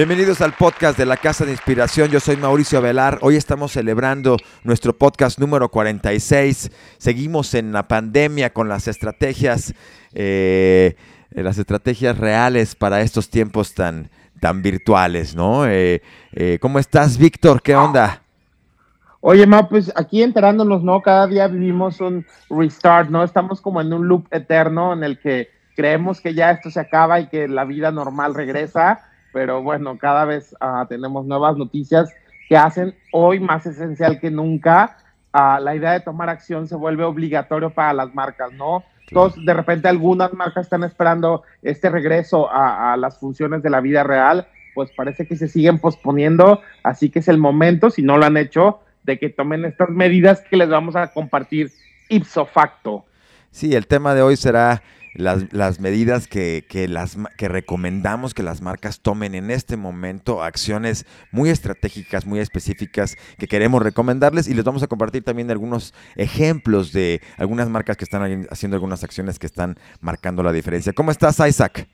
Bienvenidos al podcast de la Casa de Inspiración. Yo soy Mauricio Velar. Hoy estamos celebrando nuestro podcast número 46. Seguimos en la pandemia con las estrategias, eh, las estrategias reales para estos tiempos tan, tan virtuales, ¿no? Eh, eh, ¿Cómo estás, Víctor? ¿Qué onda? Oye, Ma, pues aquí enterándonos, ¿no? Cada día vivimos un restart, ¿no? Estamos como en un loop eterno en el que creemos que ya esto se acaba y que la vida normal regresa pero bueno, cada vez uh, tenemos nuevas noticias que hacen hoy más esencial que nunca. Uh, la idea de tomar acción se vuelve obligatorio para las marcas, ¿no? Todos, de repente algunas marcas están esperando este regreso a, a, las funciones de la vida real, pues parece que se siguen posponiendo, así que es el momento, si no lo han hecho, de que tomen estas medidas que les vamos a compartir ipso facto. Sí, el tema de hoy será las, las medidas que, que, las, que recomendamos que las marcas tomen en este momento, acciones muy estratégicas, muy específicas que queremos recomendarles y les vamos a compartir también algunos ejemplos de algunas marcas que están haciendo algunas acciones que están marcando la diferencia. ¿Cómo estás, Isaac?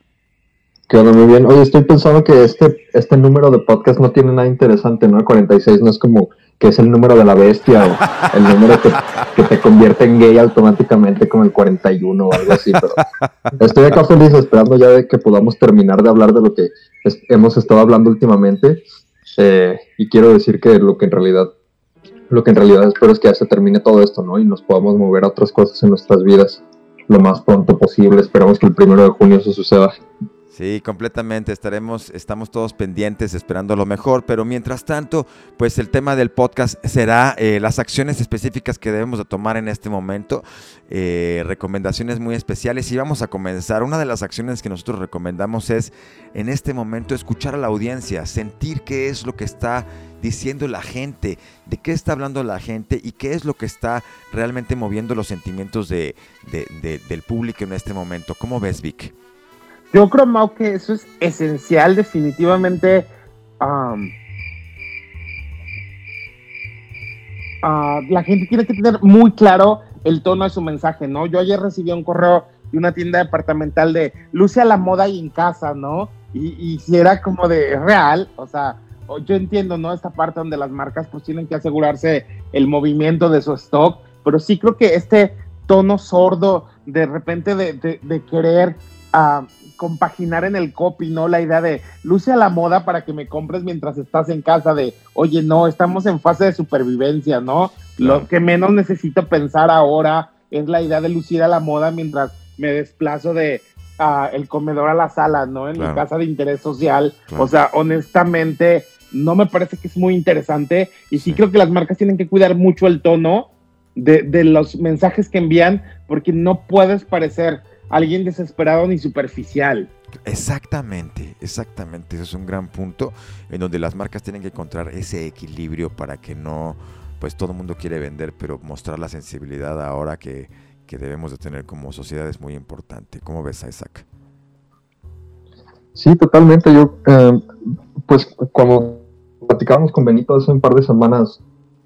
Que onda muy bien. Oye, estoy pensando que este, este número de podcast no tiene nada interesante, ¿no? 46 no es como que es el número de la bestia o el número que, te convierte en gay automáticamente como el 41 o algo así, pero estoy acá feliz esperando ya de que podamos terminar de hablar de lo que hemos estado hablando últimamente eh, y quiero decir que lo que en realidad lo que en realidad espero es que ya se termine todo esto, ¿no? Y nos podamos mover a otras cosas en nuestras vidas lo más pronto posible. Esperamos que el primero de junio eso suceda. Sí, completamente. Estaremos, estamos todos pendientes, esperando lo mejor. Pero mientras tanto, pues el tema del podcast será eh, las acciones específicas que debemos de tomar en este momento. Eh, recomendaciones muy especiales. Y vamos a comenzar. Una de las acciones que nosotros recomendamos es en este momento escuchar a la audiencia, sentir qué es lo que está diciendo la gente, de qué está hablando la gente y qué es lo que está realmente moviendo los sentimientos de, del público en este momento. ¿Cómo ves, Vic? Yo creo, Mau, que eso es esencial, definitivamente. Uh, la gente tiene que tener muy claro el tono de su mensaje, ¿no? Yo ayer recibí un correo de una tienda departamental de luce a la moda y en casa, ¿no? Y, y si era como de real, o sea, yo entiendo, ¿no? Esta parte donde las marcas pues tienen que asegurarse el movimiento de su stock, pero sí creo que este tono sordo de repente de, de, de querer uh, compaginar en el copy, ¿no? La idea de luce a la moda para que me compres mientras estás en casa, de oye, no, estamos en fase de supervivencia, ¿no? Lo que menos necesito pensar ahora es la idea de lucir a la moda mientras me desplazo de uh, el comedor a la sala, ¿no? En claro. mi casa de interés social. Claro. O sea, honestamente, no me parece que es muy interesante y sí, sí creo que las marcas tienen que cuidar mucho el tono de, de los mensajes que envían porque no puedes parecer alguien desesperado ni superficial. Exactamente, exactamente. Ese es un gran punto en donde las marcas tienen que encontrar ese equilibrio para que no, pues todo el mundo quiere vender, pero mostrar la sensibilidad ahora que, que debemos de tener como sociedad es muy importante. ¿Cómo ves a Isaac? Sí, totalmente. Yo, eh, pues cuando platicábamos con Benito hace un par de semanas,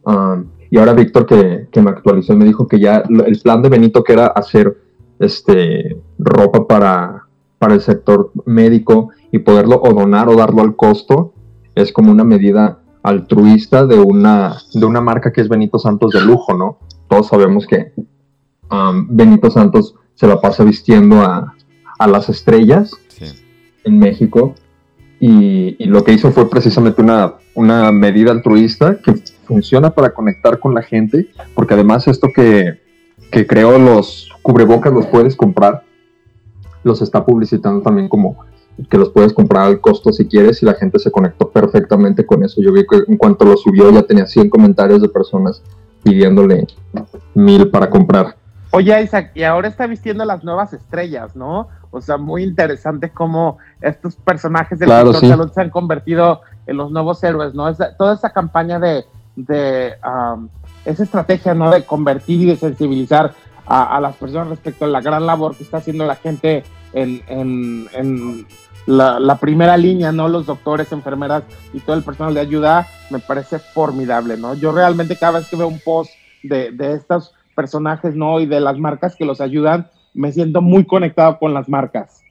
um, y ahora Víctor que, que me actualizó y me dijo que ya el plan de Benito que era hacer este, ropa para, para el sector médico y poderlo o donar o darlo al costo, es como una medida altruista de una, de una marca que es Benito Santos de lujo, ¿no? Todos sabemos que um, Benito Santos se la pasa vistiendo a, a las estrellas sí. en México y, y, lo que hizo fue precisamente una, una medida altruista que funciona para conectar con la gente, porque además esto que, que creó los cubrebocas los puedes comprar, los está publicitando también como que los puedes comprar al costo si quieres y la gente se conectó perfectamente con eso. Yo vi que en cuanto lo subió ya tenía 100 comentarios de personas pidiéndole mil para comprar. Oye Isaac, y ahora está vistiendo las nuevas estrellas, ¿no? O sea, muy interesante cómo estos personajes del claro, sí. salud se han convertido en los nuevos héroes, ¿no? Toda esa campaña de, de um, esa estrategia, ¿no? De convertir y de sensibilizar a, las personas respecto a la gran labor que está haciendo la gente en, en, en la, la, primera línea, ¿no? Los doctores, enfermeras y todo el personal de ayuda, me parece formidable, ¿no? Yo realmente cada vez que veo un post de, de estos personajes, ¿no? Y de las marcas que los ayudan, me siento muy conectado con las marcas.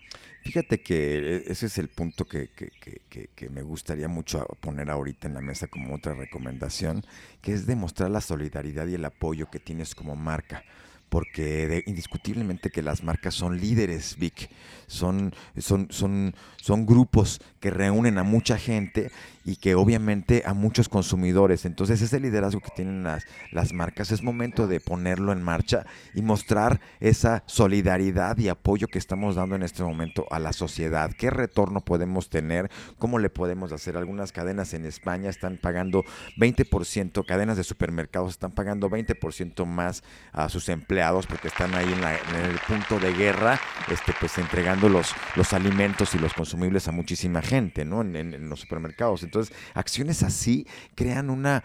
Fíjate que e, ese es el punto que, que, que, que, me gustaría mucho poner ahorita en la mesa como otra recomendación, que es demostrar la solidaridad y el apoyo que tienes como marca porque indiscutiblemente que las marcas son líderes, Vic, son, son, son, son grupos que reúnen a mucha gente y que obviamente a muchos consumidores. Entonces ese liderazgo que tienen las, las marcas es momento de ponerlo en marcha y mostrar esa solidaridad y apoyo que estamos dando en este momento a la sociedad. ¿Qué retorno podemos tener? ¿Cómo le podemos hacer? Algunas cadenas en España están pagando 20%, cadenas de supermercados están pagando 20% más a sus empleados porque están ahí en, en, el punto de guerra, este, pues entregando los, los alimentos y los consumibles a muchísima gente, ¿no? En, los supermercados. Entonces, acciones así crean una,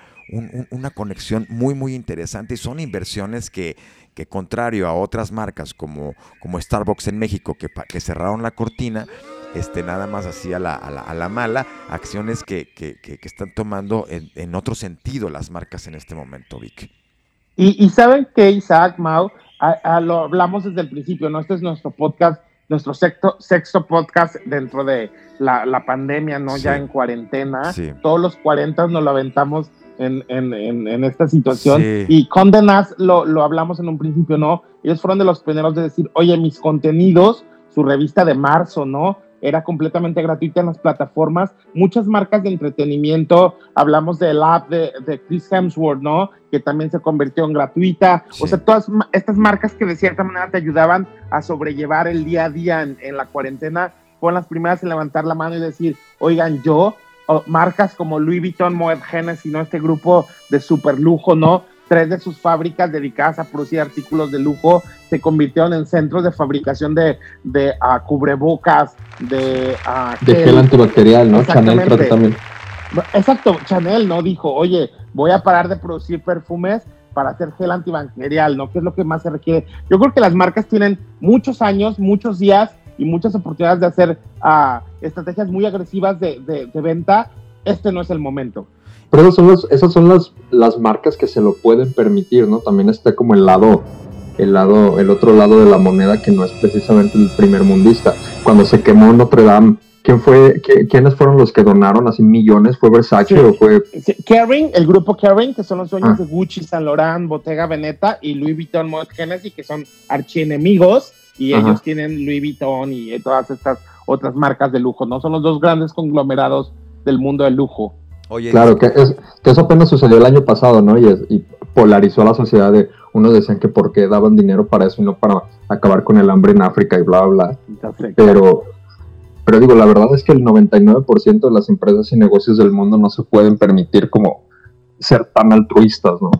una conexión muy, muy interesante y son inversiones que, que contrario a otras marcas como, como Starbucks en México, que, que cerraron la cortina, este, nada más así a la, a la, mala, acciones que, que, que están tomando en, en, otro sentido las marcas en este momento, Vic. Y, y saben que Isaac, Mau, a, a lo hablamos desde el principio, ¿no? Este es nuestro podcast nuestro sexto, sexto podcast dentro de la, la pandemia, ¿no? Ya en cuarentena. Todos los 40 nos lo aventamos en, en, en, esta situación. Y Condenas lo, lo hablamos en un principio, ¿no? Ellos fueron de los primeros de decir, oye, mis contenidos, su revista de marzo, ¿no? Era completamente gratuita en las plataformas. Muchas marcas de entretenimiento, hablamos del app de, de Chris Hemsworth, ¿no? Que también se convirtió en gratuita. O sea, todas estas marcas que de cierta manera te ayudaban a sobrellevar el día a día en, en la cuarentena, fueron las primeras en levantar la mano y decir, oigan, yo, marcas como Louis Vuitton, Moet Hennessy, ¿no? Este grupo de super lujo, ¿no? Tres de sus fábricas dedicadas a producir artículos de lujo se convirtieron en centros de fabricación de, de uh, cubrebocas, de... Uh, de gel, antibacterial, ¿no? Chanel creo que también. Exacto, Chanel, ¿no? Dijo, oye, voy a parar de producir perfumes para hacer gel antibacterial, ¿no? ¿Qué es lo que más se requiere? Yo creo que las marcas tienen muchos años, muchos días y muchas oportunidades de hacer uh, estrategias muy agresivas de, de, de venta. Este no es el momento. Pero esas son, esas son las, las marcas que se lo pueden permitir, ¿no? También está como el lado, el lado, el otro lado de la moneda que no es precisamente el primer mundista. Cuando se quemó Notre Dame, ¿quién fue, quiénes fueron los que donaron así millones? ¿Fue Versace o fue? Kering, el grupo Kering, que son los dueños ah. de Gucci, Saint Laurent, Bottega Veneta y Louis Vuitton Moet Hennessy, que son archienemigos y ellos tienen Louis Vuitton y todas estas otras marcas de lujo, ¿no? Son los dos grandes conglomerados del mundo del lujo claro, que, es, que eso apenas sucedió el año pasado, ¿no? Y, polarizó a la sociedad de, unos decían que porque daban dinero para eso y no para acabar con el hambre en África y bla, bla. Pero, pero digo, la verdad es que el 99% de las empresas y negocios del mundo no se pueden permitir como ser tan altruistas, ¿no?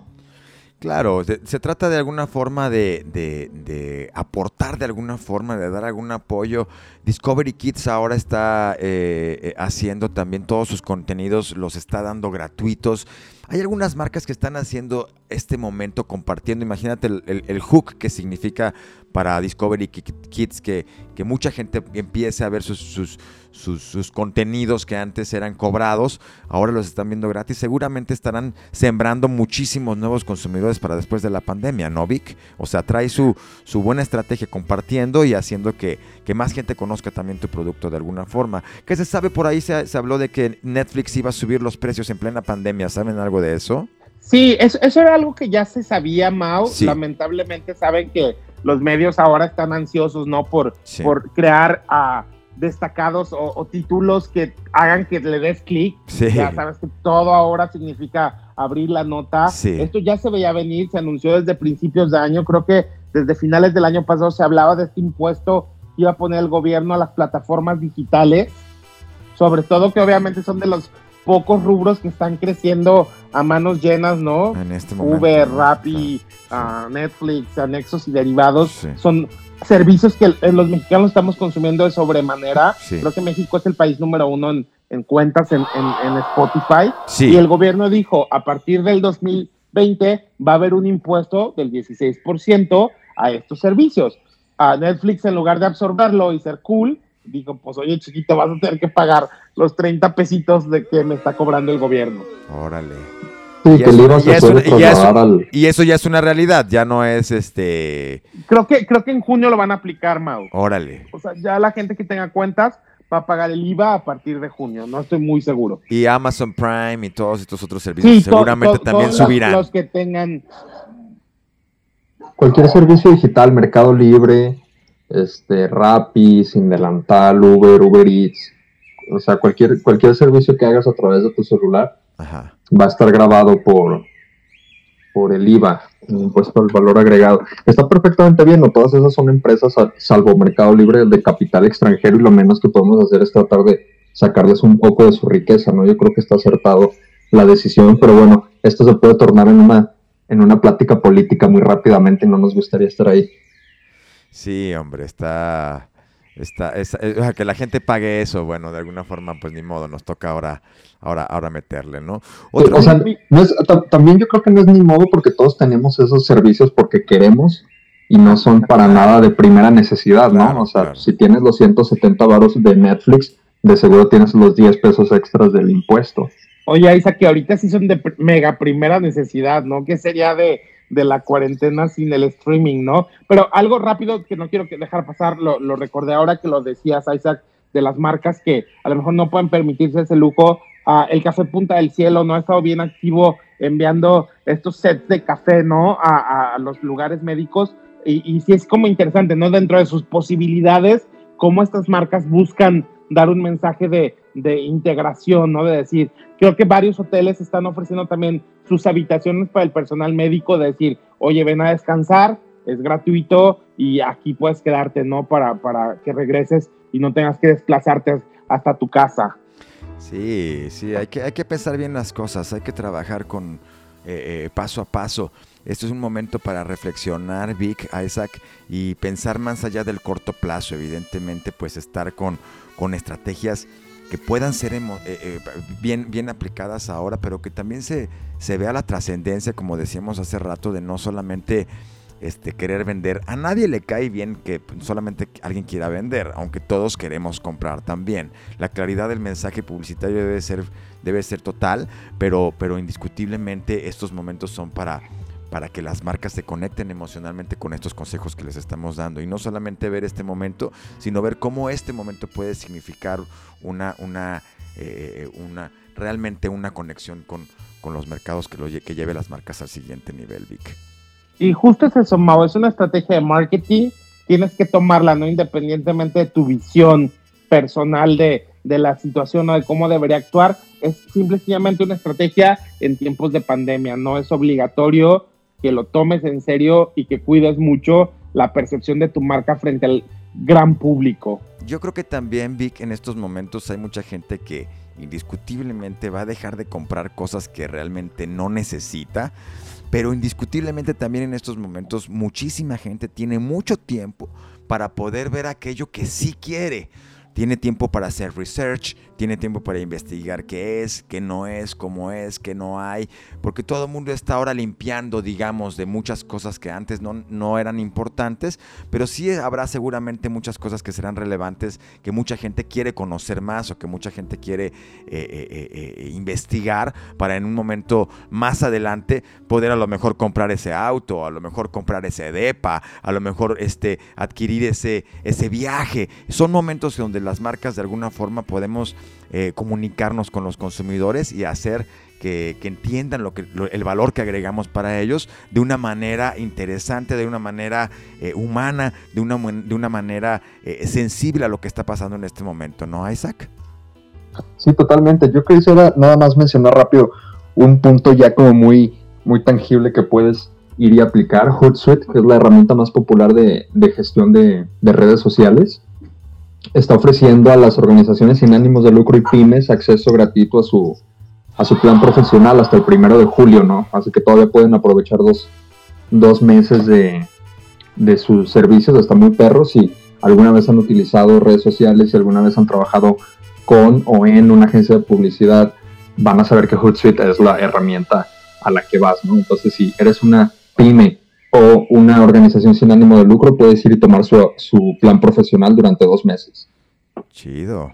Claro, se, trata de alguna forma de, de, aportar de alguna forma, de dar algún apoyo. Discovery Kids ahora está eh, eh, haciendo también todos sus contenidos, los está dando gratuitos. Hay algunas marcas que están haciendo este momento compartiendo, imagínate el, hook que significa para Discovery Kids que, que mucha gente empiece a ver sus, sus contenidos que antes eran cobrados, ahora los están viendo gratis, seguramente estarán sembrando muchísimos nuevos consumidores para después de la pandemia, ¿no, Vic? O sea, trae su, su buena estrategia compartiendo y haciendo que, que, más gente conozca también tu producto de alguna forma. ¿Qué se sabe por ahí? Se, se habló de que Netflix iba a subir los precios en plena pandemia, ¿saben algo de eso? Sí, eso, eso era algo que ya se sabía, Mao. Lamentablemente saben que los medios ahora están ansiosos, ¿no? Por, por crear a destacados o, títulos que hagan que le des clic. Ya sabes que todo ahora significa abrir la nota. Esto ya se veía venir, se anunció desde principios de año. Creo que desde finales del año pasado se hablaba de este impuesto que iba a poner el gobierno a las plataformas digitales. Sobre todo que obviamente son de los pocos rubros que están creciendo a manos llenas, ¿no? En este momento. Uber, Rappi, ah, Netflix, anexos y derivados son servicios que los mexicanos estamos consumiendo de sobremanera. Creo que México es el país número uno en, cuentas en, Spotify. Y el gobierno dijo, a partir del 2020 va a haber un impuesto del 16% a estos servicios. A Netflix, en lugar de absorberlo y ser cool, dijo, pues oye chiquito, vas a tener que pagar los 30 pesitos de que me está cobrando el gobierno. Órale. Sí, Y que eso- el IVA y se eso- y eso- al... Y eso ya es una realidad, ya no es este. Creo que, creo que en junio lo van a aplicar, Mau. Órale. O sea, ya la gente que tenga cuentas va a pagar el IVA a partir de junio. No estoy muy seguro. Y Amazon Prime y todos estos otros servicios Sí, seguramente to- también todos subirán. Los que tengan. Cualquier servicio digital, Mercado Libre, este, Rappi, Sin Delantal, Uber, Uber Eats, o sea, cualquier, cualquier servicio que hagas a través de tu celular Ajá. va a estar grabado por, por el IVA, el impuesto al valor agregado. Está perfectamente bien, ¿no? Todas esas son empresas, salvo Mercado Libre, de capital extranjero y lo menos que podemos hacer es tratar de sacarles un poco de su riqueza, ¿no? Yo creo que está acertado la decisión, pero bueno, esto se puede tornar en una, en una plática política muy rápidamente y no nos gustaría estar ahí. Sí, hombre, está. Está, es- o sea, que la gente pague eso, bueno, de alguna forma, pues ni modo, nos toca ahora, ahora, ahora meterle, ¿no? Otro- o sea, no es- ta- también yo creo que no es ni modo porque todos tenemos esos servicios porque queremos y no son para nada de primera necesidad, ¿no? Claro, o sea, claro. si tienes los 170 varos de Netflix, de seguro tienes los 10 pesos extras del impuesto. Oye, Isa, que ahorita sí son de pr- mega primera necesidad, ¿no? ¿Qué sería de, de la cuarentena sin el streaming, ¿no? Pero algo rápido que no quiero dejar pasar, lo, recordé ahora que lo decías, Isaac, de las marcas que a lo mejor no pueden permitirse ese lujo. Ah, el Café Punta del Cielo no ha estado bien activo enviando estos sets de café, ¿no? A, a los lugares médicos. Y, y sí es como interesante, ¿no? Dentro de sus posibilidades, cómo estas marcas buscan dar un mensaje de, de integración, ¿no? De decir, creo que varios hoteles están ofreciendo también sus habitaciones para el personal médico, de decir, oye, ven a descansar, es gratuito y aquí puedes quedarte, ¿no? Para, para que regreses y no tengas que desplazarte hasta tu casa. Sí, sí, hay que, hay que pensar bien las cosas, hay que trabajar con eh, eh, paso a paso. Esto es un momento para reflexionar, Vic, Isaac, y pensar más allá del corto plazo, evidentemente, pues estar con, con estrategias que puedan ser eh, eh, bien, bien aplicadas ahora, pero que también se, se vea la trascendencia, como decíamos hace rato, de no solamente este, querer vender. A nadie le cae bien que solamente alguien quiera vender, aunque todos queremos comprar también. La claridad del mensaje publicitario debe ser, debe ser total, pero, pero indiscutiblemente estos momentos son para, para que las marcas se conecten emocionalmente con estos consejos que les estamos dando. Y no solamente ver este momento, sino ver cómo este momento puede significar una, una, eh, una realmente una conexión con, con los mercados que, lo, que lleve las marcas al siguiente nivel, Vic. Y justo es eso, Mau, es una estrategia de marketing, tienes que tomarla, ¿no? Independientemente de tu visión personal de, de la situación o de cómo debería actuar, es simplemente una estrategia en tiempos de pandemia, no es obligatorio que lo tomes en serio y que cuides mucho la percepción de tu marca frente al gran público. Yo creo que también, Vic, en estos momentos hay mucha gente que indiscutiblemente va a dejar de comprar cosas que realmente no necesita, pero indiscutiblemente también en estos momentos muchísima gente tiene mucho tiempo para poder ver aquello que sí quiere. Tiene tiempo para hacer research, tiene tiempo para investigar qué es, qué no es, cómo es, qué no hay, porque todo el mundo está ahora limpiando, digamos, de muchas cosas que antes no, no eran importantes, pero sí habrá seguramente muchas cosas que serán relevantes, que mucha gente quiere conocer más o que mucha gente quiere eh, eh, eh, investigar para en un momento más adelante poder a lo mejor comprar ese auto, a lo mejor comprar ese depa, a lo mejor este, adquirir ese, ese viaje. Son momentos donde las marcas de alguna forma podemos eh, comunicarnos con los consumidores y hacer que, que entiendan lo que, lo- el valor que agregamos para ellos de una manera interesante, de una manera eh, humana, de una, de una manera eh, sensible a lo que está pasando en este momento, ¿no, Isaac? Sí, totalmente. Yo quisiera nada más mencionar rápido un punto ya como muy, muy tangible que puedes ir y aplicar. Hootsuite, que es la herramienta más popular de, de gestión de redes sociales, está ofreciendo a las organizaciones sin ánimos de lucro y pymes acceso gratuito a su, a su plan profesional hasta el primero de julio, ¿no? Así que todavía pueden aprovechar dos, dos meses de, de sus servicios, hasta muy perros, si alguna vez han utilizado redes sociales, si alguna vez han trabajado con o en una agencia de publicidad, van a saber que Hootsuite es la herramienta a la que vas, ¿no? Entonces, si eres una pyme o una organización sin ánimo de lucro, puedes ir y tomar su, su plan profesional durante dos meses. Chido,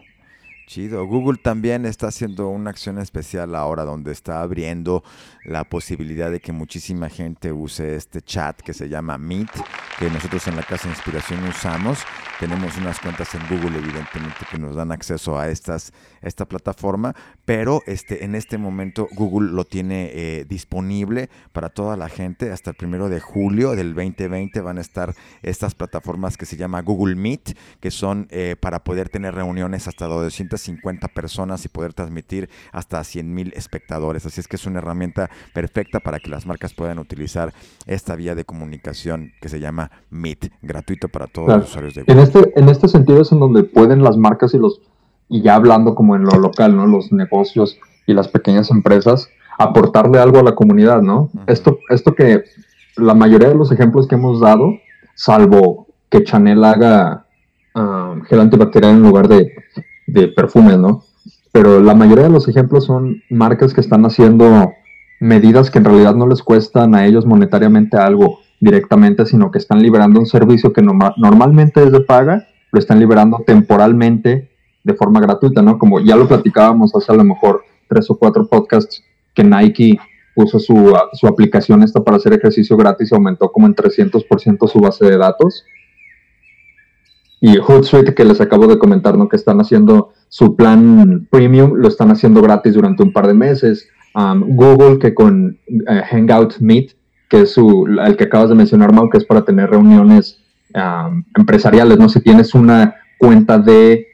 Chido. Google también está haciendo una acción especial ahora donde está abriendo la posibilidad de que muchísima gente use este chat que se llama Meet, que nosotros en la Casa de Inspiración usamos. Tenemos unas cuentas en Google, evidentemente, que nos dan acceso a estas, esta plataforma, pero este, en este momento Google lo tiene eh, disponible para toda la gente. Hasta el primero de julio del 2020 van a estar estas plataformas que se llama Google Meet, que son eh, para poder tener reuniones hasta 250 personas y poder transmitir hasta 100 mil espectadores. Así es que es una herramienta perfecta para que las marcas puedan utilizar esta vía de comunicación que se llama Meet, gratuito para todos los usuarios de Google. En este, en este sentido es en donde pueden las marcas y los, y ya hablando como en lo local, ¿no? Los negocios y las pequeñas empresas, aportarle algo a la comunidad, ¿no? esto, esto que la mayoría de los ejemplos que hemos dado, salvo que Chanel haga uh, gel antibacterial en lugar de, de perfumes, ¿no? Pero la mayoría de los ejemplos son marcas que están haciendo medidas que en realidad no les cuestan a ellos monetariamente algo directamente, sino que están liberando un servicio que normalmente es de paga, lo están liberando temporalmente de forma gratuita, ¿no? Como ya lo platicábamos hace a lo mejor tres o cuatro podcasts, que Nike puso su, su aplicación esta para hacer ejercicio gratis y aumentó como en 300% su base de datos. Y Hootsuite, que les acabo de comentar, ¿no? Que están haciendo su plan premium, lo están haciendo gratis durante un par de meses. Um, Google, que con eh, Hangout Meet, que es su, el que acabas de mencionar, Mau, que es para tener reuniones um, empresariales, ¿no? Si tienes una cuenta de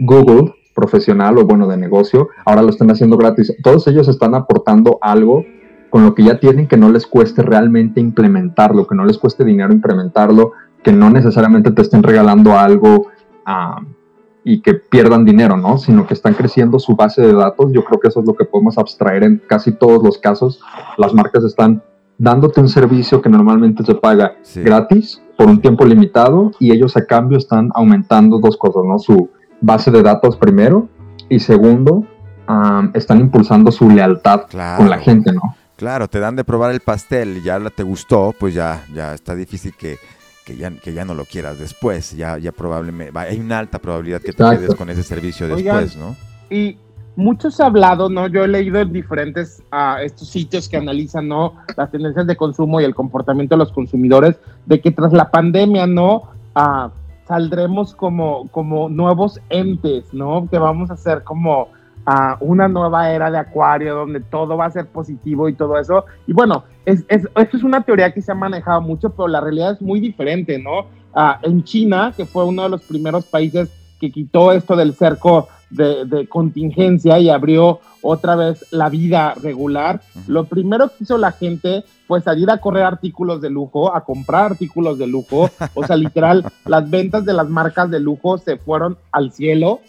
Google profesional o, bueno, de negocio, ahora lo están haciendo gratis. Todos ellos están aportando algo con lo que ya tienen que no les cueste realmente implementarlo, que no les cueste dinero implementarlo, que no necesariamente te estén regalando algo um, y que pierdan dinero, ¿no? Sino que están creciendo su base de datos. Yo creo que eso es lo que podemos abstraer en casi todos los casos. Las marcas están dándote un servicio que normalmente se paga gratis por un tiempo limitado y ellos a cambio están aumentando dos cosas, ¿no? Su base de datos primero y segundo, están impulsando su lealtad con la gente, ¿no? Claro, te dan de probar el pastel y ya te gustó, pues ya, ya está difícil que que ya, que ya no lo quieras después, ya, ya probablemente, hay una alta probabilidad que te quedes con ese servicio después, ¿no? Y muchos ha hablado, ¿no? Yo he leído en diferentes uh, estos sitios que analizan, ¿no? Las tendencias de consumo y el comportamiento de los consumidores, de que tras la pandemia, ¿no? Uh, saldremos como, como nuevos entes, ¿no? Que vamos a ser como a una nueva era de Acuario donde todo va a ser positivo y todo eso. Y bueno, es, es, esto es una teoría que se ha manejado mucho, pero la realidad es muy diferente, ¿no? Ah, en China, que fue uno de los primeros países que quitó esto del cerco de, de contingencia y abrió otra vez la vida regular, lo primero que hizo la gente fue salir a correr artículos de lujo, a comprar artículos de lujo, o sea, literal, las ventas de las marcas de lujo se fueron al cielo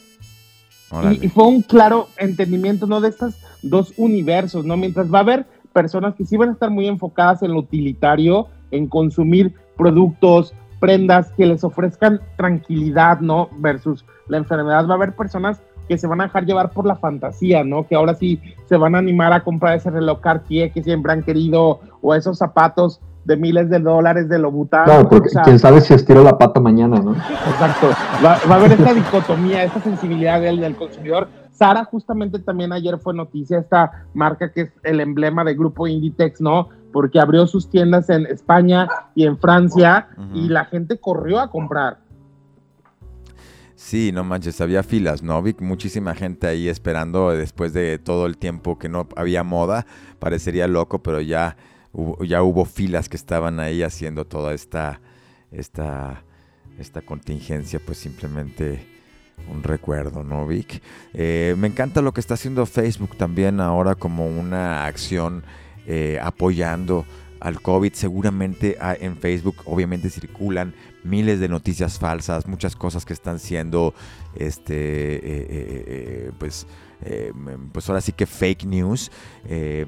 y, fue un claro entendimiento, ¿no? De estos dos universos, ¿no? Mientras va a haber personas que sí van a estar muy enfocadas en lo utilitario, en consumir productos, prendas que les ofrezcan tranquilidad, ¿no? Versus la enfermedad. Va a haber personas que se van a dejar llevar por la fantasía, ¿no? Que ahora sí se van a animar a comprar ese reloj Cartier que siempre han querido o esos zapatos de miles de dólares de Louboutin. Claro, porque quién sabe si estiro la pata mañana, ¿no? Exacto. Va, a haber esta dicotomía, esta sensibilidad del, del, consumidor. Sara justamente también ayer fue noticia esta marca que es el emblema del grupo Inditex, ¿no? Porque abrió sus tiendas en España y en Francia y la gente corrió a comprar. Sí, no manches, había filas, ¿no? Vi muchísima gente ahí esperando después de todo el tiempo que no había moda. Parecería loco, pero ya ya hubo filas que estaban ahí haciendo toda esta, esta, esta contingencia, pues simplemente un recuerdo, ¿no, Vic? Eh, me encanta lo que está haciendo Facebook también ahora como una acción eh, apoyando al COVID. Seguramente ah, en Facebook obviamente circulan miles de noticias falsas, muchas cosas que están siendo, este, eh, pues, eh, pues ahora sí que fake news, eh,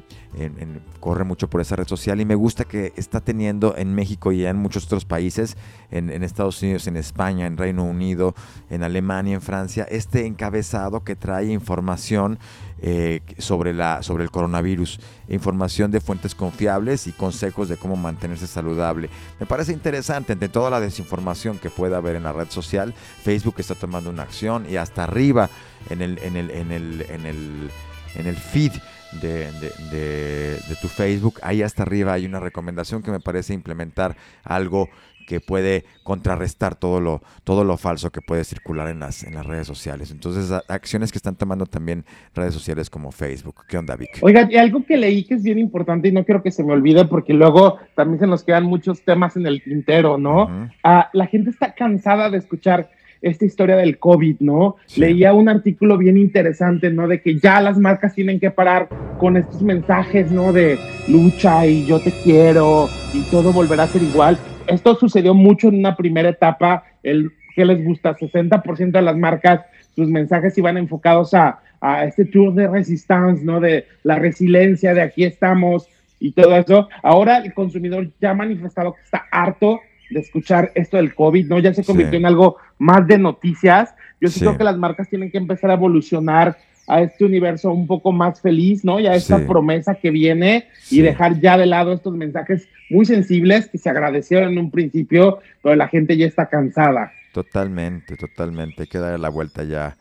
corre mucho por esa red social y me gusta que está teniendo en México y en muchos otros países, en, Estados Unidos, en España, en Reino Unido, en Alemania, en Francia, este encabezado que trae información eh, sobre, la, sobre el coronavirus, información de fuentes confiables y consejos de cómo mantenerse saludable. Me parece interesante, entre toda la desinformación que pueda haber en la red social, Facebook está tomando una acción y hasta arriba en el, en el, en el, en el, en el feed de, de, tu Facebook, ahí hasta arriba hay una recomendación que me parece implementar algo que puede contrarrestar todo lo, todo lo falso que puede circular en las, en las redes sociales. Entonces, acciones que están tomando también redes sociales como Facebook. ¿Qué onda, Vic? Oiga, y algo que leí que es bien importante y no quiero que se me olvide porque luego también se nos quedan muchos temas en el tintero, ¿no? Ah, la gente está cansada de escuchar esta historia del COVID, ¿no? Leía un artículo bien interesante, ¿no? De que ya las marcas tienen que parar con estos mensajes, ¿no? De lucha y yo te quiero y todo volverá a ser igual. Esto sucedió mucho en una primera etapa, el que les gusta, 60% de las marcas, sus mensajes iban enfocados a, a este tour de resistance, ¿no? De la resiliencia, de aquí estamos y todo eso. Ahora el consumidor ya ha manifestado que está harto de escuchar esto del COVID, ¿no? Ya se convirtió en algo más de noticias. Yo sí. creo que las marcas tienen que empezar a evolucionar a este universo un poco más feliz, ¿no? Y a esta promesa que viene y dejar ya de lado estos mensajes muy sensibles que se agradecieron en un principio, pero la gente ya está cansada. Totalmente, totalmente. Hay que darle la vuelta ya,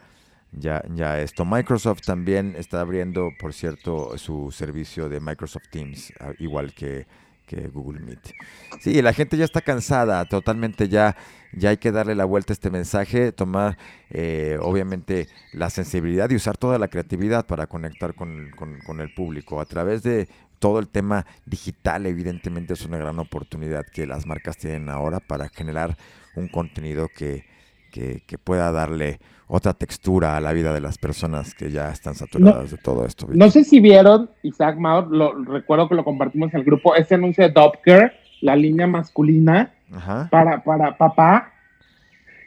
ya, ya esto. Microsoft también está abriendo, por cierto, su servicio de Microsoft Teams, igual que que Google Meet. Sí, la gente ya está cansada, totalmente ya, ya hay que darle la vuelta a este mensaje, tomar eh, obviamente la sensibilidad y usar toda la creatividad para conectar con, el público. A través de todo el tema digital, evidentemente es una gran oportunidad que las marcas tienen ahora para generar un contenido que, que pueda darle otra textura a la vida de las personas que ya están saturadas de todo esto. No sé si vieron, Isaac Maur, lo recuerdo que lo compartimos en el grupo, ese anuncio de Doppker, la línea masculina para, para papá,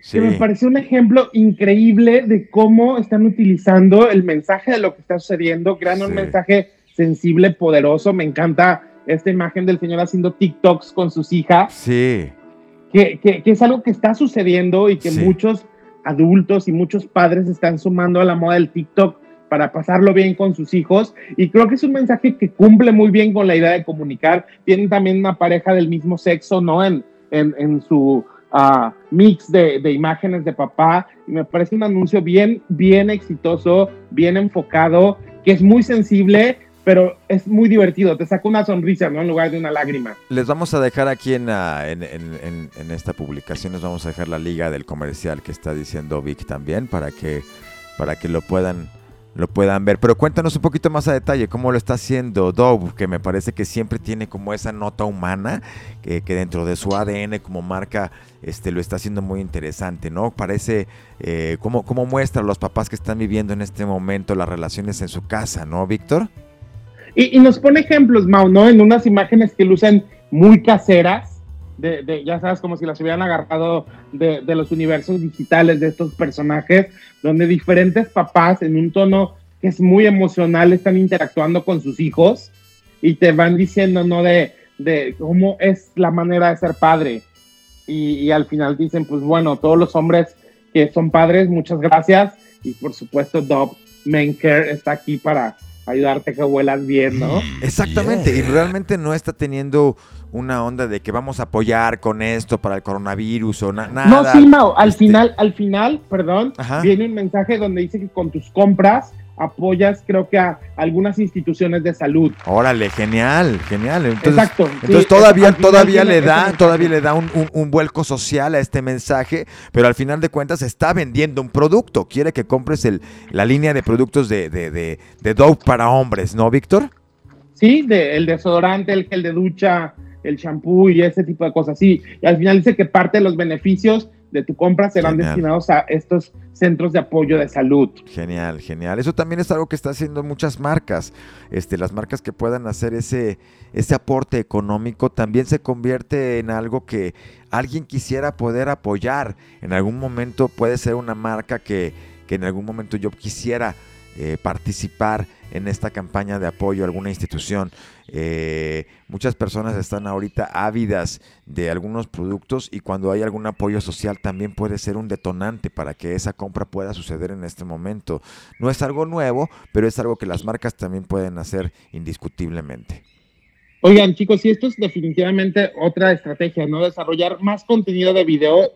que me pareció un ejemplo increíble de cómo están utilizando el mensaje de lo que está sucediendo, creando un mensaje sensible, poderoso. Me encanta esta imagen del señor haciendo TikToks con sus hijas. Sí. Que, que, es algo que está sucediendo y que muchos adultos y muchos padres están sumando a la moda del TikTok para pasarlo bien con sus hijos. Y creo que es un mensaje que cumple muy bien con la idea de comunicar. Tienen también una pareja del mismo sexo, ¿no? En, en, su ah, mix de, de, imágenes de papá. Y me parece un anuncio bien, bien exitoso, bien enfocado, que es muy sensible pero es muy divertido, te saca una sonrisa, ¿no? En lugar de una lágrima. Les vamos a dejar aquí en, en, en, en, esta publicación, les vamos a dejar la liga del comercial que está diciendo Vic también para que, para que lo puedan lo puedan ver. Pero cuéntanos un poquito más a detalle cómo lo está haciendo Dove, que me parece que siempre tiene como esa nota humana, que, que dentro de su ADN como marca este, lo está haciendo muy interesante, ¿no? Parece eh, cómo, cómo muestra a los papás que están viviendo en este momento las relaciones en su casa, ¿no, Víctor? Y, nos pone ejemplos, Mau, ¿no? En unas imágenes que lucen muy caseras, de, ya sabes, como si las hubieran agarrado de, de, los universos digitales de estos personajes, donde diferentes papás en un tono que es muy emocional están interactuando con sus hijos y te van diciendo, ¿no? De, de cómo es la manera de ser padre. Y, y, al final dicen, pues bueno, todos los hombres que son padres, muchas gracias. Y por supuesto, Dob Menker está aquí para ayudarte a que vuelas bien, ¿no? Exactamente, y realmente no está teniendo una onda de que vamos a apoyar con esto para el coronavirus o nada. No, sí, Mao, al este final, al final, perdón, viene un mensaje donde dice que con tus compras apoyas, creo que a algunas instituciones de salud. Órale, genial, genial. Entonces, Exacto. Entonces todavía, todavía le da, todavía le da un, vuelco social a este mensaje, pero al final de cuentas está vendiendo un producto. Quiere que compres el, la línea de productos de, de, de, de Dove para hombres, ¿no, Víctor? Sí, de, el desodorante, el gel de ducha, el champú y ese tipo de cosas. Sí, y al final dice que parte de los beneficios de tu compra serán destinados a estos centros de apoyo de salud. Genial, genial. Eso también es algo que está haciendo muchas marcas. Este, las marcas que puedan hacer ese, ese aporte económico también se convierte en algo que alguien quisiera poder apoyar. En algún momento puede ser una marca que, que en algún momento yo quisiera eh, participar en esta campaña de apoyo a alguna institución. Eh, muchas personas están ahorita ávidas de algunos productos y cuando hay algún apoyo social también puede ser un detonante para que esa compra pueda suceder en este momento. No es algo nuevo, pero es algo que las marcas también pueden hacer indiscutiblemente. Oigan, chicos, y esto es definitivamente otra estrategia, ¿no? Desarrollar más contenido de video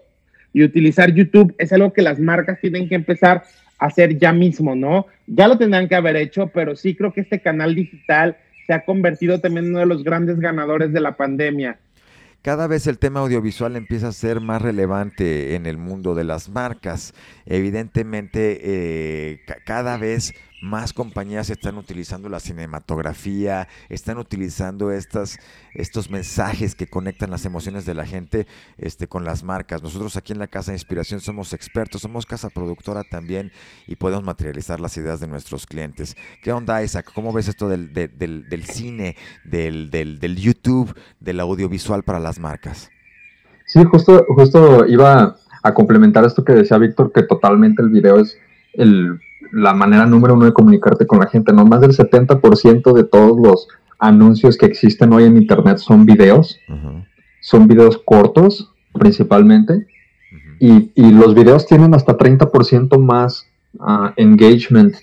y utilizar YouTube es algo que las marcas tienen que empezar hacer ya mismo, ¿no? Ya lo tendrán que haber hecho, pero sí creo que este canal digital se ha convertido también en uno de los grandes ganadores de la pandemia. Cada vez el tema audiovisual empieza a ser más relevante en el mundo de las marcas. Evidentemente, eh, cada vez más compañías están utilizando la cinematografía, están utilizando estas, estos mensajes que conectan las emociones de la gente este, con las marcas. Nosotros aquí en la Casa de Inspiración somos expertos, somos casa productora también y podemos materializar las ideas de nuestros clientes. ¿Qué onda, Isaac? ¿Cómo ves esto del, del, cine, del, del, YouTube, del audiovisual para las marcas? Sí, justo, justo iba a complementar esto que decía Víctor, que totalmente el video es el la manera número uno de comunicarte con la gente, ¿no? Más del 70% de todos los anuncios que existen hoy en Internet son videos, son videos cortos principalmente, y, los videos tienen hasta 30% más ah, engagement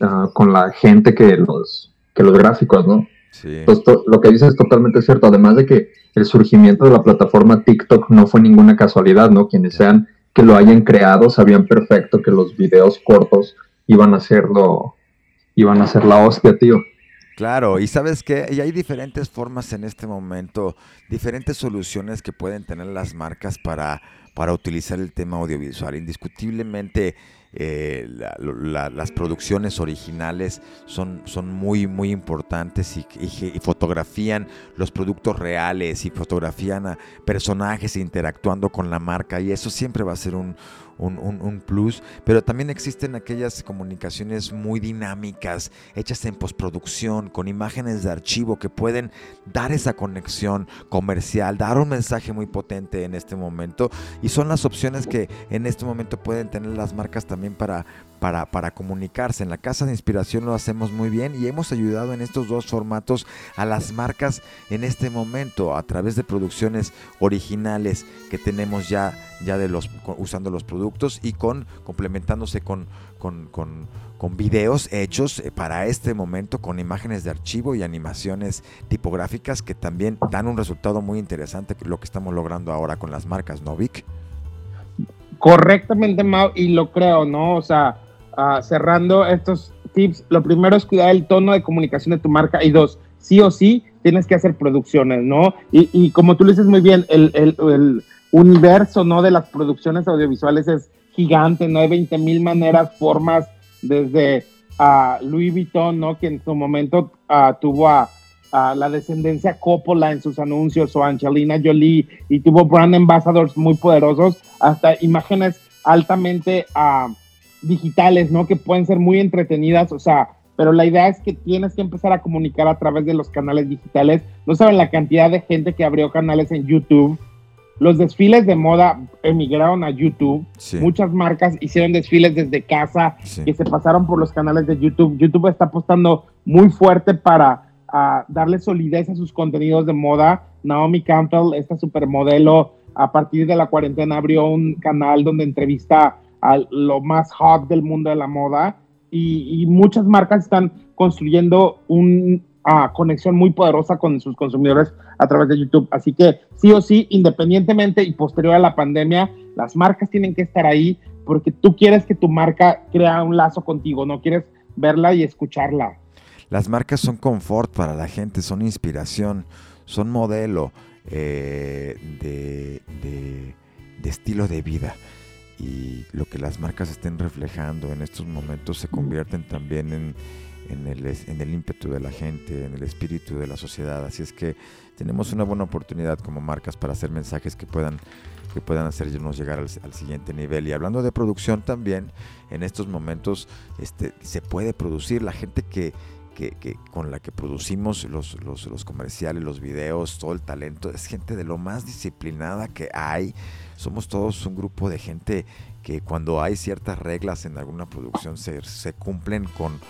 ah, con la gente que los, que los gráficos, ¿no? Entonces, lo que dices es totalmente cierto, además de que el surgimiento de la plataforma TikTok no fue ninguna casualidad, ¿no? Quienes sean que lo hayan creado sabían perfecto que los videos cortos iban a hacerlo, iban a ser la hostia, tío. Claro, y sabes que y hay diferentes formas en este momento, diferentes soluciones que pueden tener las marcas para, para utilizar el tema audiovisual. Indiscutiblemente eh, las producciones originales son, son muy, muy importantes y, y, fotografían los productos reales y fotografían a personajes interactuando con la marca y eso siempre va a ser un, un, plus, pero también existen aquellas comunicaciones muy dinámicas, hechas en postproducción, con imágenes de archivo que pueden dar esa conexión comercial, dar un mensaje muy potente en este momento y son las opciones que en este momento pueden tener las marcas también para, para, para comunicarse. En la Casa de Inspiración lo hacemos muy bien y hemos ayudado en estos dos formatos a las marcas en este momento a través de producciones originales que tenemos ya, ya de los, usando los productos y con complementándose con, con, con, videos hechos eh, para este momento con imágenes de archivo y animaciones tipográficas que también dan un resultado muy interesante lo que estamos logrando ahora con las marcas, ¿no, Vic? Correctamente, Mau, y lo creo, ¿no? O sea, Ah, cerrando estos tips, lo primero es cuidar el tono de comunicación de tu marca y dos, sí o sí tienes que hacer producciones, ¿no? Y, como tú lo dices muy bien, el, universo, ¿no? De las producciones audiovisuales es gigante, ¿no? Hay 20 mil maneras, formas, desde a Louis Vuitton, ¿no? Que en su momento ah, tuvo a, la descendencia Coppola en sus anuncios, o Angelina Jolie, y tuvo brand ambassadors muy poderosos, hasta imágenes altamente... Uh, digitales, ¿no? Que pueden ser muy entretenidas, o sea, pero la idea es que tienes que empezar a comunicar a través de los canales digitales. No saben la cantidad de gente que abrió canales en YouTube. Los desfiles de moda emigraron a YouTube. Muchas marcas hicieron desfiles desde casa que se pasaron por los canales de YouTube. YouTube está apostando muy fuerte para ah, darle solidez a sus contenidos de moda. Naomi Campbell, esta supermodelo, a partir de la cuarentena abrió un canal donde entrevista a lo más hot del mundo de la moda y, muchas marcas están construyendo una ah, conexión muy poderosa con sus consumidores a través de YouTube. Así que sí o sí, independientemente y posterior a la pandemia, las marcas tienen que estar ahí porque tú quieres que tu marca crea un lazo contigo, no quieres verla y escucharla. Las marcas son confort para la gente, son inspiración, son modelo eh, de, de estilo de vida y lo que las marcas estén reflejando en estos momentos se convierten también en, en, el, en el ímpetu de la gente, en el espíritu de la sociedad. Así es que tenemos una buena oportunidad como marcas para hacer mensajes que puedan que puedan hacernos llegar al, siguiente nivel. Y hablando de producción también, en estos momentos este, se puede producir la gente que, que, que, con la que producimos los, los, los, comerciales, los videos, todo el talento, es gente de lo más disciplinada que hay somos todos un grupo de gente que cuando hay ciertas reglas en alguna producción se, cumplen con,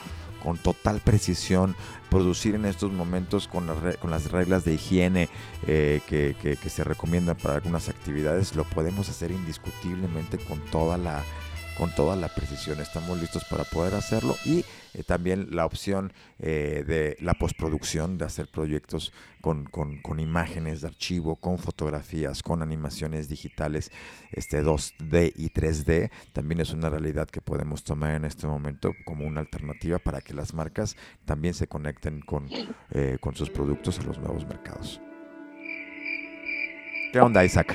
con total precisión, producir en estos momentos con, con las reglas de higiene eh, que, que, se recomiendan para algunas actividades, lo podemos hacer indiscutiblemente con toda la con toda la precisión. Estamos listos para poder hacerlo y eh, también la opción eh, de la postproducción, de hacer proyectos con, con, imágenes de archivo, con fotografías, con animaciones digitales este 2D y 3D, también es una realidad que podemos tomar en este momento como una alternativa para que las marcas también se conecten con, eh, con sus productos a los nuevos mercados. ¿Qué onda, Isaac?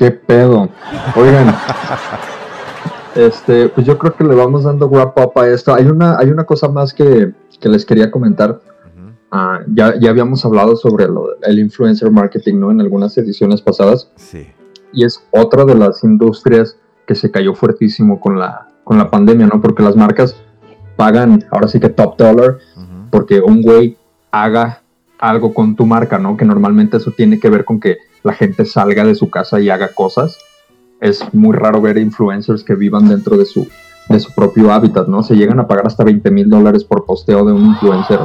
¿Qué pedo? Oigan, este, pues yo creo que le vamos dando wrap up a esto. Hay una, hay una cosa más que, les quería comentar. Ah, ya, ya habíamos hablado sobre el influencer marketing, ¿no? En algunas ediciones pasadas. Sí. Y es otra de las industrias que se cayó fuertísimo con la, con la pandemia, ¿no? Porque las marcas pagan, ahora sí que top dollar, porque un güey haga algo con tu marca, ¿no? Que normalmente eso tiene que ver con que la gente salga de su casa y haga cosas. Es muy raro ver influencers que vivan dentro de su, de su propio hábitat, ¿no? Se llegan a pagar hasta 20 mil dólares por posteo de un influencer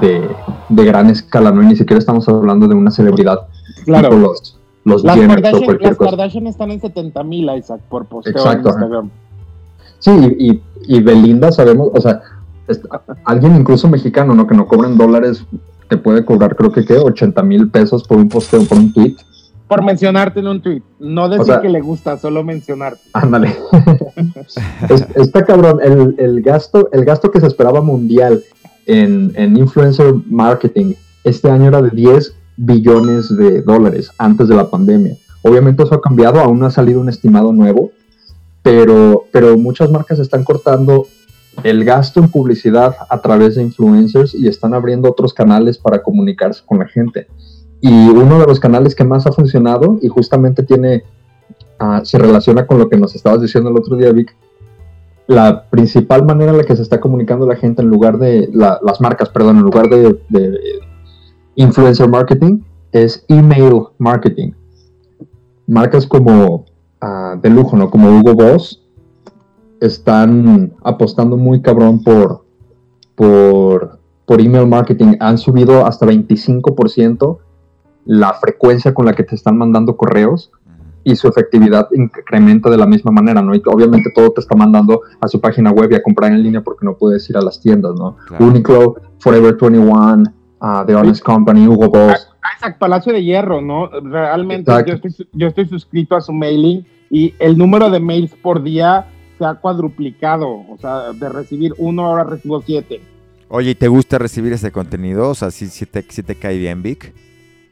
de, de, gran escala, ¿no? Y ni siquiera estamos hablando de una celebridad. Claro. Los, los las Kardashian, las Kardashian están en 70 mil, Isaac, por posteo Exacto. en Instagram. Sí, y, y Belinda sabemos, o sea, alguien incluso mexicano, ¿no? Que no cobran dólares te puede cobrar, creo que, ¿qué? 80 mil pesos por un posteo, por un tweet. Por mencionarte en un tweet. No decir que le gusta, solo mencionarte. Ándale. está cabrón. El, gasto, el gasto que se esperaba mundial en, en influencer marketing este año era de 10 billones de dólares antes de la pandemia. Obviamente eso ha cambiado, aún no ha salido un estimado nuevo, pero, pero muchas marcas están cortando el gasto en publicidad a través de influencers y están abriendo otros canales para comunicarse con la gente. Y uno de los canales que más ha funcionado y justamente tiene, ah, se relaciona con lo que nos estabas diciendo el otro día, Vic, la principal manera en la que se está comunicando la gente en lugar de, las marcas, perdón, en lugar de, influencer marketing, es email marketing. Marcas como ah, de lujo, ¿no? Como Hugo Boss, están apostando muy cabrón por, por, por email marketing. Han subido hasta 25% la frecuencia con la que te están mandando correos y su efectividad incrementa de la misma manera, ¿no? Y obviamente todo te está mandando a su página web y a comprar en línea porque no puedes ir a las tiendas, ¿no? Uniqlo, Forever 21, uh, The Honest Company, Hugo Boss. Isaac Palacio de Hierro, ¿no? Realmente yo estoy, yo estoy suscrito a su mailing y el número de mails por día se ha cuadruplicado. O sea, de recibir uno, ahora recibo siete. Oye, ¿y te gusta recibir ese contenido? O sea, ¿sí, te, te cae bien, Vic?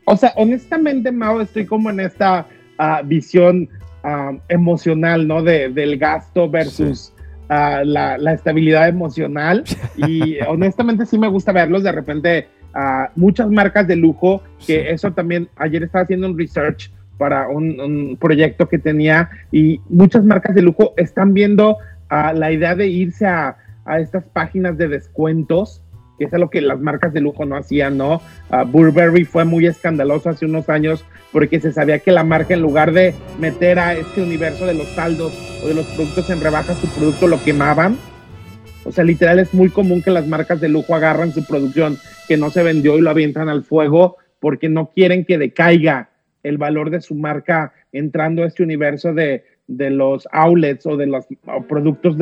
O sea, honestamente, Mao, estoy como en esta ah, visión ah, emocional, ¿no? De, del gasto versus ah, la, la, estabilidad emocional. Y honestamente sí me gusta verlos. De repente, muchas marcas de lujo, que eso también, ayer estaba haciendo un research para un, proyecto que tenía y muchas marcas de lujo están viendo a la idea de irse a, estas páginas de descuentos, que es lo que las marcas de lujo no hacían, ¿no? Burberry fue muy escandaloso hace unos años porque se sabía que la marca en lugar de meter a este universo de los saldos o de los productos en rebaja, su producto lo quemaban. O sea, literal es muy común que las marcas de lujo agarran su producción que no se vendió y lo avientan al fuego porque no quieren que decaiga el valor de su marca entrando a este universo de, los outlets o de los productos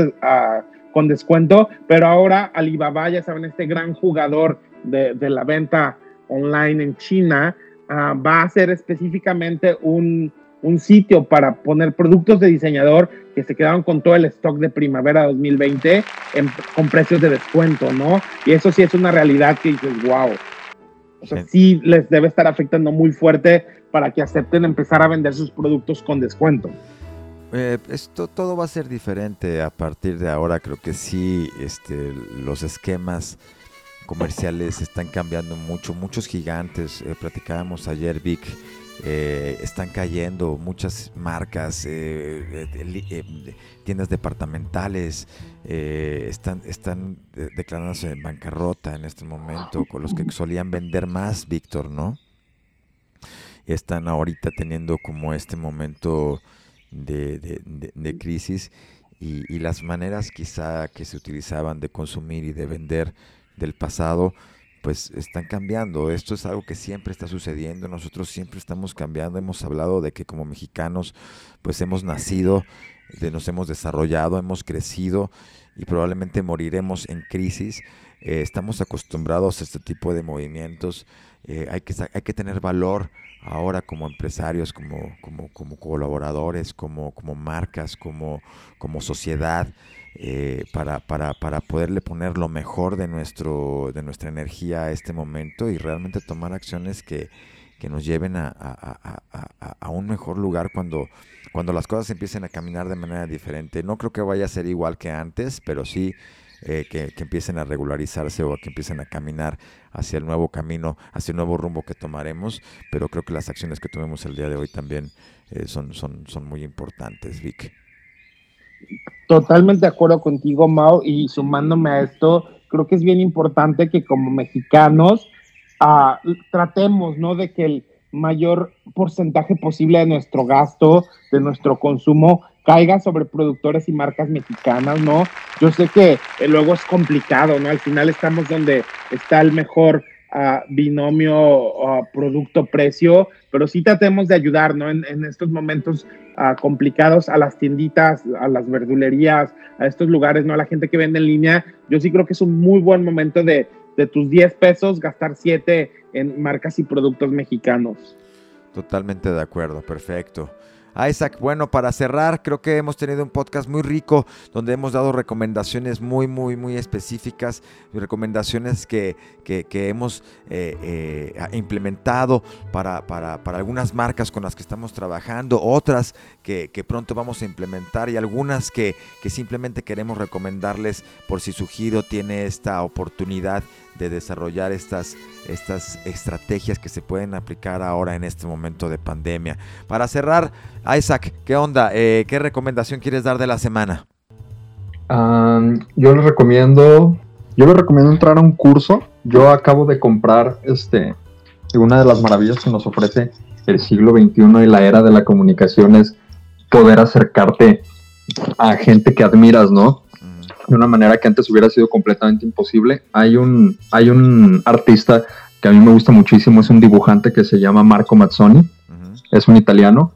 con descuento, pero ahora Alibaba, ya saben, este gran jugador de, la venta online en China, ah, va a ser específicamente un, sitio para poner productos de diseñador que se quedaron con todo el stock de primavera 2020 con precios de descuento, ¿no? Y eso sí es una realidad que dices, wow. O sea, sí les debe estar afectando muy fuerte para que acepten empezar a vender sus productos con descuento. Eh, esto todo va a ser diferente a partir de ahora. Creo que sí, este, los esquemas comerciales están cambiando mucho. Muchos gigantes, eh, platicábamos ayer, Vic, eh, están cayendo muchas marcas, tiendas departamentales, están, están declarándose en bancarrota en este momento, con los que solían vender más, Víctor, ¿no? están ahorita teniendo como este momento de, crisis y, las maneras quizá que se utilizaban de consumir y de vender del pasado, pues están cambiando. Esto es algo que siempre está sucediendo. Nosotros siempre estamos cambiando. Hemos hablado de que como mexicanos, pues hemos nacido, de, nos hemos desarrollado, hemos crecido y probablemente moriremos en crisis. Eh, estamos acostumbrados a este tipo de movimientos. Eh, hay, que, hay que tener valor ahora como empresarios, como, como, como colaboradores, como, como marcas, como, como sociedad. Eh, para, para, para, poderle poner lo mejor de, nuestro, de nuestra energía a este momento y realmente tomar acciones que, que nos lleven a, a, a, a, un mejor lugar cuando, cuando las cosas empiecen a caminar de manera diferente. No creo que vaya a ser igual que antes, pero sí eh, que, que, empiecen a regularizarse o que empiecen a caminar hacia el nuevo camino, hacia el nuevo rumbo que tomaremos. Pero creo que las acciones que tomemos el día de hoy también eh, son, son, son muy importantes, Vic. Totalmente de acuerdo contigo, Mao, y sumándome a esto, creo que es bien importante que como mexicanos uh, tratemos, ¿no? De que el mayor porcentaje posible de nuestro gasto, de nuestro consumo, caiga sobre productores y marcas mexicanas, ¿no? Yo sé que eh, luego es complicado, ¿no? Al final estamos donde está el mejor uh, binomio uh, producto-precio, pero sí tratemos de ayudar, ¿no? En, estos momentos uh, complicados a las tienditas, a las verdulerías, a estos lugares, ¿no? A la gente que vende en línea, yo sí creo que es un muy buen momento de, de tus 10 pesos, gastar 7 en marcas y productos mexicanos. Totalmente de acuerdo, perfecto. Isaac, bueno, para cerrar, creo que hemos tenido un podcast muy rico donde hemos dado recomendaciones muy, muy, muy específicas, recomendaciones que, que, hemos eh, eh, implementado para, para, para, algunas marcas con las que estamos trabajando, otras que, que pronto vamos a implementar y algunas que, que simplemente queremos recomendarles por si su giro tiene esta oportunidad de desarrollar estas, estas estrategias que se pueden aplicar ahora en este momento de pandemia. Para cerrar, Isaac, ¿qué onda? Eh, ¿Qué recomendación quieres dar de la semana? Um, yo les recomiendo, yo les recomiendo entrar a un curso. Yo acabo de comprar este, una de las maravillas que nos ofrece el siglo XXI y la era de la comunicación es poder acercarte a gente que admiras, ¿no? De una manera que antes hubiera sido completamente imposible. Hay un, hay un artista que a mí me gusta muchísimo, es un dibujante que se llama Marco Mazzoni, uh -huh. es un italiano,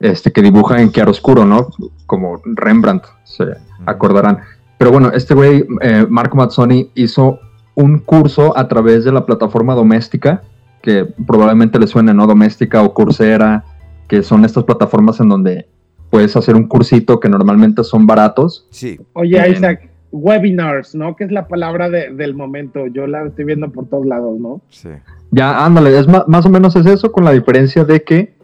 este, que dibuja en chiaroscuro, ¿no? Como Rembrandt, se uh -huh. acordarán. Pero bueno, este güey, eh, Marco Mazzoni, hizo un curso a través de la plataforma doméstica, que probablemente le suene, ¿no? Doméstica o Coursera, que son estas plataformas en donde puedes hacer un cursito que normalmente son baratos. Sí. Oye, Isaac, webinars, ¿no? Que es la palabra de, del momento. Yo la estoy viendo por todos lados, ¿no? Sí. Ya, ándale, es más, más, o menos es eso, con la diferencia de que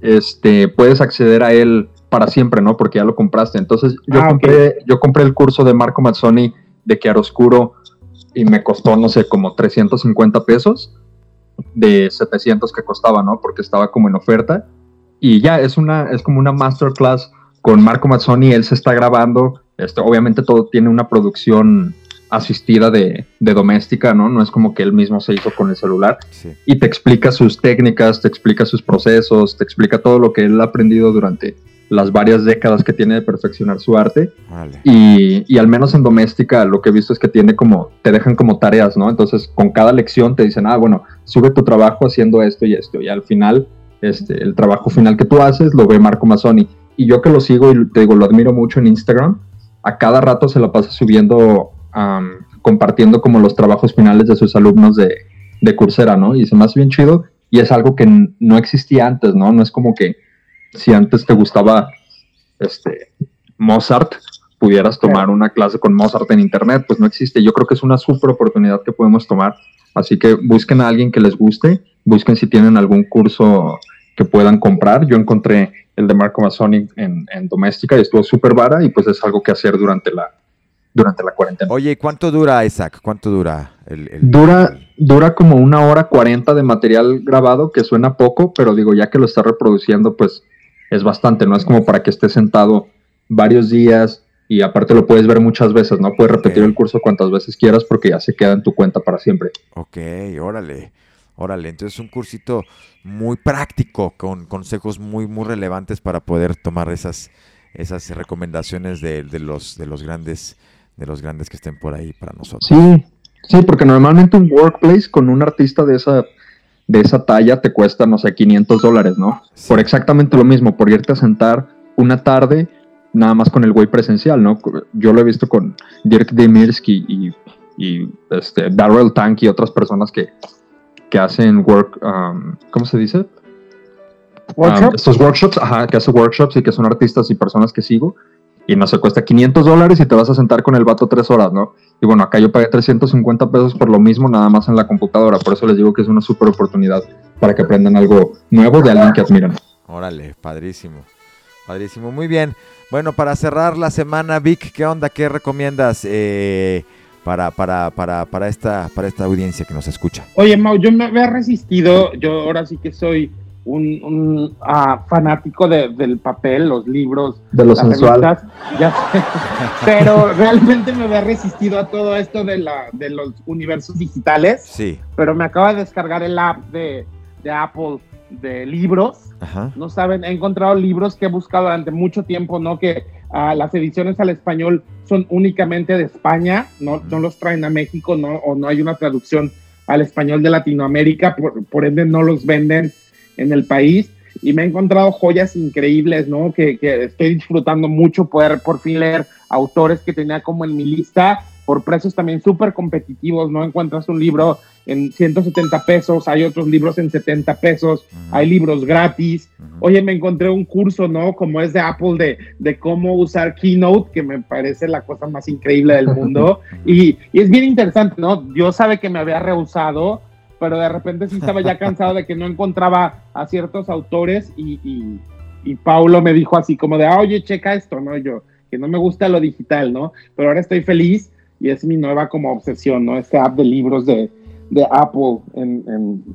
este, puedes acceder a él para siempre, ¿no? Porque ya lo compraste. Entonces, yo, ah, compré, okay. yo compré el curso de Marco Mazzoni de Chiaroscuro y me costó, no sé, como 350 pesos de 700 que costaba, ¿no? Porque estaba como en oferta. Y ya, es, una, es como una masterclass con Marco Mazzoni, él se está grabando, este, obviamente todo tiene una producción asistida de, de, doméstica, ¿no? No es como que él mismo se hizo con el celular. Sí. Y te explica sus técnicas, te explica sus procesos, te explica todo lo que él ha aprendido durante las varias décadas que tiene de perfeccionar su arte. Vale. Y, y, al menos en doméstica lo que he visto es que tiene como, te dejan como tareas, ¿no? Entonces con cada lección te dicen, ah, bueno, sube tu trabajo haciendo esto y esto. Y al final, este, el trabajo final que tú haces lo ve Marco Mazzoni. Y yo que lo sigo y te digo, lo admiro mucho en Instagram, a cada rato se lo pasa subiendo, um, compartiendo como los trabajos finales de sus alumnos de, de Coursera, ¿no? Y se me hace bien chido y es algo que no existía antes, ¿no? No es como que si antes te gustaba este, Mozart, pudieras tomar una clase con Mozart en internet, pues no existe. Yo creo que es una super oportunidad que podemos tomar. Así que busquen a alguien que les guste, busquen si tienen algún curso que puedan comprar. Yo encontré el de Marco Mazzoni en, en doméstica y estuvo súper vara y pues es algo que hacer durante la, durante la cuarentena. Oye, ¿cuánto dura, Isaac? ¿Cuánto dura? El, el, dura, dura como una hora cuarenta de material grabado, que suena poco, pero digo, ya que lo está reproduciendo, pues es bastante, ¿no? Es como para que estés sentado varios días y aparte lo puedes ver muchas veces, ¿no? Puedes repetir okay. el curso cuantas veces quieras porque ya se queda en tu cuenta para siempre. Ok, órale. Órale, entonces un cursito muy práctico, con consejos muy, muy relevantes para poder tomar esas, esas recomendaciones de, de, los, de los grandes, de los grandes que estén por ahí para nosotros. Sí, Sí, porque normalmente un workplace con un artista de esa, de esa talla te cuesta, no sé, 500 dólares, ¿no? Por exactamente lo mismo, por irte a sentar una tarde nada más con el güey presencial, ¿no? Yo lo he visto con Dirk Demirsky y, y este, Darrell Tank y otras personas que, que hacen work, um, ¿cómo se dice? Um, estos workshops, ajá, que hacen workshops y que son artistas y personas que sigo. Y no se cuesta 500 dólares y te vas a sentar con el vato tres horas, ¿no? Y bueno, acá yo pagué 350 pesos por lo mismo, nada más en la computadora. Por eso les digo que es una súper oportunidad para que aprendan algo nuevo de alguien que admiran. Órale, padrísimo. Padrísimo, muy bien. Bueno, para cerrar la semana, Vic, ¿qué onda? ¿Qué recomiendas eh, para, para, para, para, esta, para esta audiencia que nos escucha? Oye, Mau, yo me había resistido, yo ahora sí que soy un, ah, fanático del papel, los libros, de los sensual. ya pero realmente me había resistido a todo esto de, la, de los universos digitales. Sí. Pero me acaba de descargar el app de, de Apple de libros. No saben, he encontrado libros que he buscado durante mucho tiempo, ¿no? Que ah, las ediciones al español son únicamente de España, no, no los traen a México, ¿no? O no hay una traducción al español de Latinoamérica, por, por ende no los venden en el país. Y me he encontrado joyas increíbles, ¿no? Que estoy disfrutando mucho poder por fin leer autores que tenía como en mi lista por precios también súper competitivos, ¿no? Encuentras un libro en 170 pesos, hay otros libros en 70 pesos, hay libros gratis. Oye, me encontré un curso, ¿no? Como es de Apple, de, de cómo usar Keynote, que me parece la cosa más increíble del mundo. y, y, es bien interesante, ¿no? Dios sabe que me había rehusado, pero de repente sí estaba ya cansado de que no encontraba a ciertos autores y, y, y Paulo me dijo así como de, ah, oye, checa esto, ¿no? Yo, que no me gusta lo digital, ¿no? Pero ahora estoy feliz y es mi nueva como obsesión, ¿no? Este app de libros de, de Apple en,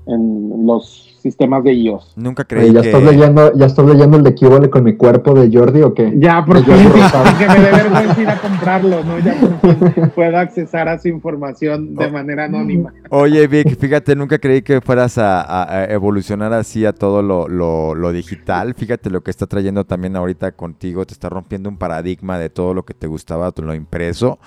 en, los sistemas de iOS. Nunca creí ¿ya que... Estás leyendo, ¿Ya estás leyendo el de Kibole con mi cuerpo de Jordi o qué? Ya, porque que me dé vergüenza ir a comprarlo, ¿no? Ya por puedo accesar a su información de oh. manera anónima. Oye, Vic, fíjate, nunca creí que fueras a, evolucionar así a todo lo, lo, lo, digital. Fíjate lo que está trayendo también ahorita contigo, te está rompiendo un paradigma de todo lo que te gustaba, lo impreso.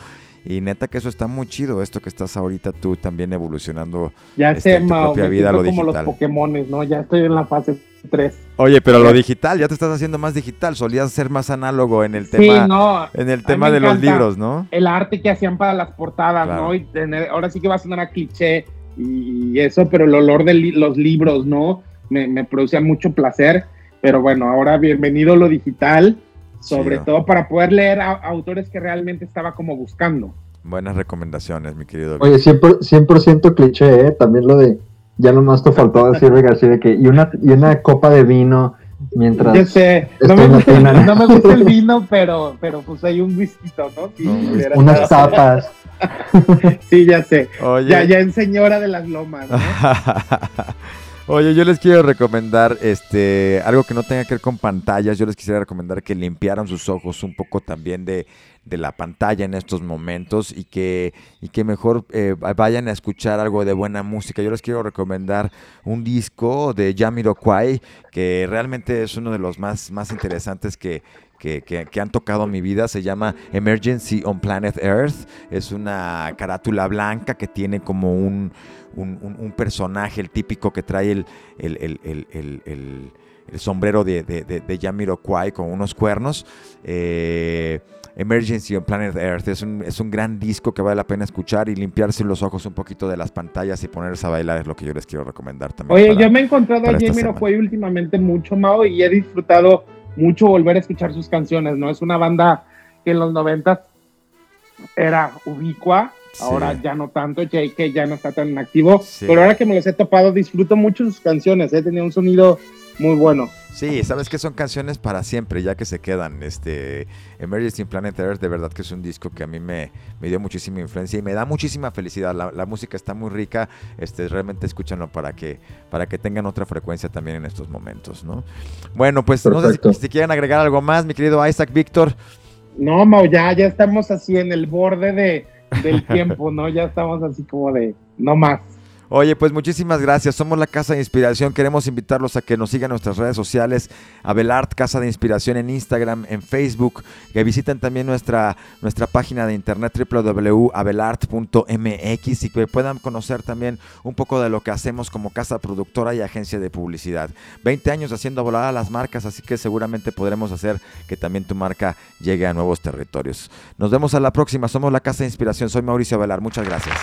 Y neta que eso está muy chido, esto que estás ahorita tú también evolucionando ya este, sé, tu propia vida lo como los Pokémon, ¿no? Ya estoy en la fase 3. Oye, pero lo digital, ya te estás haciendo más digital, solías ser más análogo en el tema, no, en el tema de los libros, ¿no? El arte que hacían para las portadas, ¿no? Y ahora sí que va a sonar a cliché y eso, pero el olor de los libros, ¿no? Me, me producía mucho placer, pero bueno, ahora bienvenido lo digital sobre todo para poder leer a, autores que realmente estaba como buscando. Buenas recomendaciones, mi querido. Oye, 100%, cliché, ¿eh? También lo de, ya nomás te faltó decir, así de que, y una, y una copa de vino mientras... Yo sé, no me, gusta, no me, gusta, el vino, pero, pero pues hay un whisky, ¿no? Sí, unas tapas. sí, ya sé. Ya, ya en Señora de las Lomas, ¿no? Oye, yo les quiero recomendar este algo que no tenga que ver con pantallas. Yo les quisiera recomendar que limpiaran sus ojos un poco también de, la pantalla en estos momentos y que, y que mejor eh, vayan a escuchar algo de buena música. Yo les quiero recomendar un disco de Jamiroquai que realmente es uno de los más, más interesantes que, que, que, han tocado mi vida. Se llama Emergency on Planet Earth. Es una carátula blanca que tiene como un, un, personaje, el típico que trae el, el, sombrero de, de, de, Jamiroquai con unos cuernos. Eh, Emergency on Planet Earth es un, es un gran disco que vale la pena escuchar y limpiarse los ojos un poquito de las pantallas y ponerse a bailar es lo que yo les quiero recomendar también. Oye, yo me he encontrado a Jamiroquai últimamente mucho, Mao, y he disfrutado mucho volver a escuchar sus canciones, ¿no? Es una banda que en los 90 era ubicua Ahora ya no tanto, que ya no está tan activo. Pero ahora que me los he topado, disfruto mucho sus canciones. He ¿eh? tenido un sonido muy bueno. Sí, sabes que son canciones para siempre, ya que se quedan. Este Emergency Planet Earth, de verdad que es un disco que a mí me, me dio muchísima influencia y me da muchísima felicidad. La, música está muy rica, este, realmente escúchanlo para que, para que tengan otra frecuencia también en estos momentos, ¿no? Bueno, pues no sé si, si, quieren agregar algo más, mi querido Isaac Víctor. No, Mau, ya, ya estamos así en el borde de del tiempo, ¿no? Ya estamos así como de, no más. Oye, pues muchísimas gracias. Somos la Casa de Inspiración. Queremos invitarlos a que nos sigan nuestras redes sociales, Abelart Casa de Inspiración en Instagram, en Facebook, que visiten también nuestra, nuestra página de internet www.abelart.mx y que puedan conocer también un poco de lo que hacemos como casa productora y agencia de publicidad. 20 años haciendo volar a las marcas, así que seguramente podremos hacer que también tu marca llegue a nuevos territorios. Nos vemos a la próxima. Somos la Casa de Inspiración. Soy Mauricio Abelar. Muchas gracias.